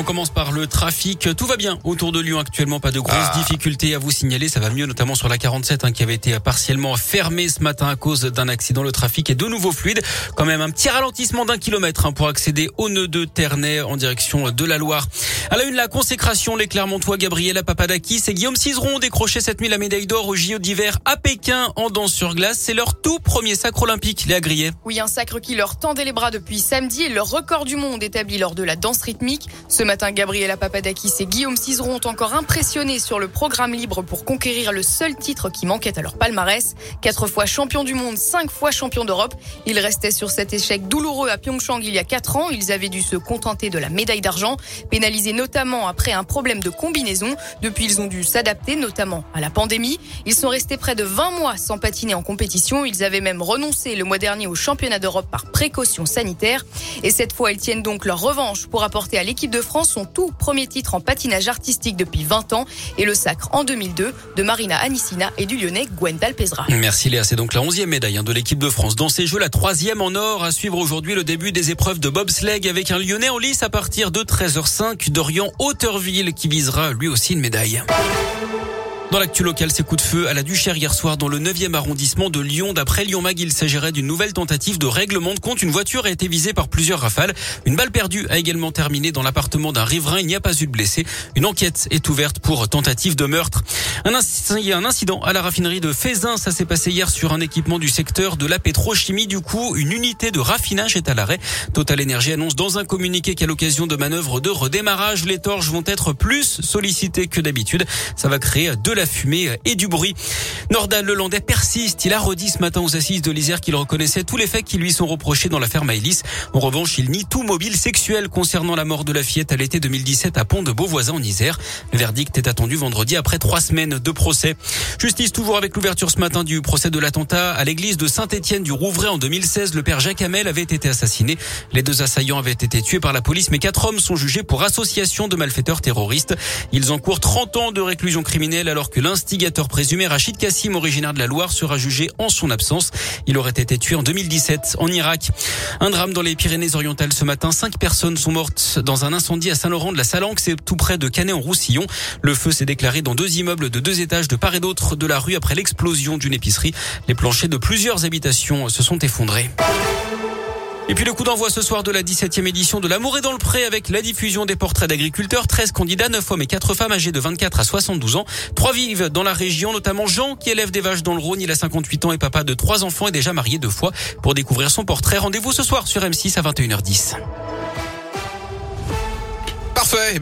On commence par le trafic. Tout va bien autour de Lyon actuellement. Pas de grosses Ah. difficultés à vous signaler. Ça va mieux, notamment sur la 47 hein, qui avait été partiellement fermée ce matin à cause d'un accident. Le trafic est de nouveau fluide. Quand même un petit ralentissement d'un kilomètre hein, pour accéder au nœud de Ternay en direction de la Loire. À la une, la consécration, les Clermontois, Gabriela Papadakis et Guillaume Cizeron ont décroché cette nuit la médaille d'or au JO d'hiver à Pékin en danse sur glace. C'est leur tout premier sacre olympique, les Agriers. Oui, un sacre qui leur tendait les bras depuis samedi et leur record du monde établi lors de la danse rythmique. Ce matin, Gabriela Papadakis et Guillaume Cizeron ont encore impressionné sur le programme libre pour conquérir le seul titre qui manquait à leur palmarès. Quatre fois champion du monde, cinq fois champion d'Europe. Ils restaient sur cet échec douloureux à Pyeongchang il y a quatre ans. Ils avaient dû se contenter de la médaille d'argent, pénalisés notamment après un problème de combinaison. Depuis, ils ont dû s'adapter, notamment à la pandémie. Ils sont restés près de 20 mois sans patiner en compétition. Ils avaient même renoncé le mois dernier au championnat d'Europe par précaution sanitaire. Et cette fois, ils tiennent donc leur revanche pour apporter à l'équipe de France son tout premier titre en patinage artistique depuis 20 ans et le sacre en 2002 de Marina Anissina et du Lyonnais Gwendal Pesra. Merci Léa, c'est donc la onzième médaille hein, de l'équipe de France. Dans ces Jeux, la troisième en or à suivre aujourd'hui le début des épreuves de bobsleigh avec un Lyonnais en lice à partir de 13h05 d'Orient Hauteurville qui visera lui aussi une médaille. Dans l'actu local, ces coups de feu à la Duchère hier soir dans le 9e arrondissement de Lyon. D'après Lyon Mag, il s'agirait d'une nouvelle tentative de règlement de compte. Une voiture a été visée par plusieurs rafales. Une balle perdue a également terminé dans l'appartement d'un riverain. Il n'y a pas eu de blessés. Une enquête est ouverte pour tentative de meurtre. Un, il y a un incident à la raffinerie de Fézin. Ça s'est passé hier sur un équipement du secteur de la pétrochimie. Du coup, une unité de raffinage est à l'arrêt. Total Energy annonce dans un communiqué qu'à l'occasion de manœuvres de redémarrage, les torches vont être plus sollicitées que d'habitude. Ça va créer de la fumée et du bruit. Nordal Lelandais persiste. Il a redit ce matin aux assises de l'Isère qu'il reconnaissait tous les faits qui lui sont reprochés dans l'affaire Maëlys. En revanche, il nie tout mobile sexuel concernant la mort de la fillette à l'été 2017 à Pont de Beauvoisin en Isère. Le verdict est attendu vendredi après trois semaines de procès. Justice toujours avec l'ouverture ce matin du procès de l'attentat à l'église de Saint-Étienne du Rouvray en 2016. Le père Jacques Hamel avait été assassiné. Les deux assaillants avaient été tués par la police, mais quatre hommes sont jugés pour association de malfaiteurs terroristes. Ils encourent 30 ans de réclusion criminelle alors que l'instigateur présumé Rachid Kassim, originaire de la Loire, sera jugé en son absence. Il aurait été tué en 2017 en Irak. Un drame dans les Pyrénées-Orientales ce matin. Cinq personnes sont mortes dans un incendie à Saint-Laurent de la Salanque, c'est tout près de Canet-en-Roussillon. Le feu s'est déclaré dans deux immeubles de deux étages de part et d'autre de la rue après l'explosion d'une épicerie. Les planchers de plusieurs habitations se sont effondrés. Et puis le coup d'envoi ce soir de la 17e édition de L'amour est dans le pré avec la diffusion des portraits d'agriculteurs. 13 candidats, 9 hommes et 4 femmes âgés de 24 à 72 ans. Trois vivent dans la région, notamment Jean qui élève des vaches dans le Rhône. Il a 58 ans et papa de trois enfants et déjà marié deux fois. Pour découvrir son portrait, rendez-vous ce soir sur M6 à 21h10. Parfait.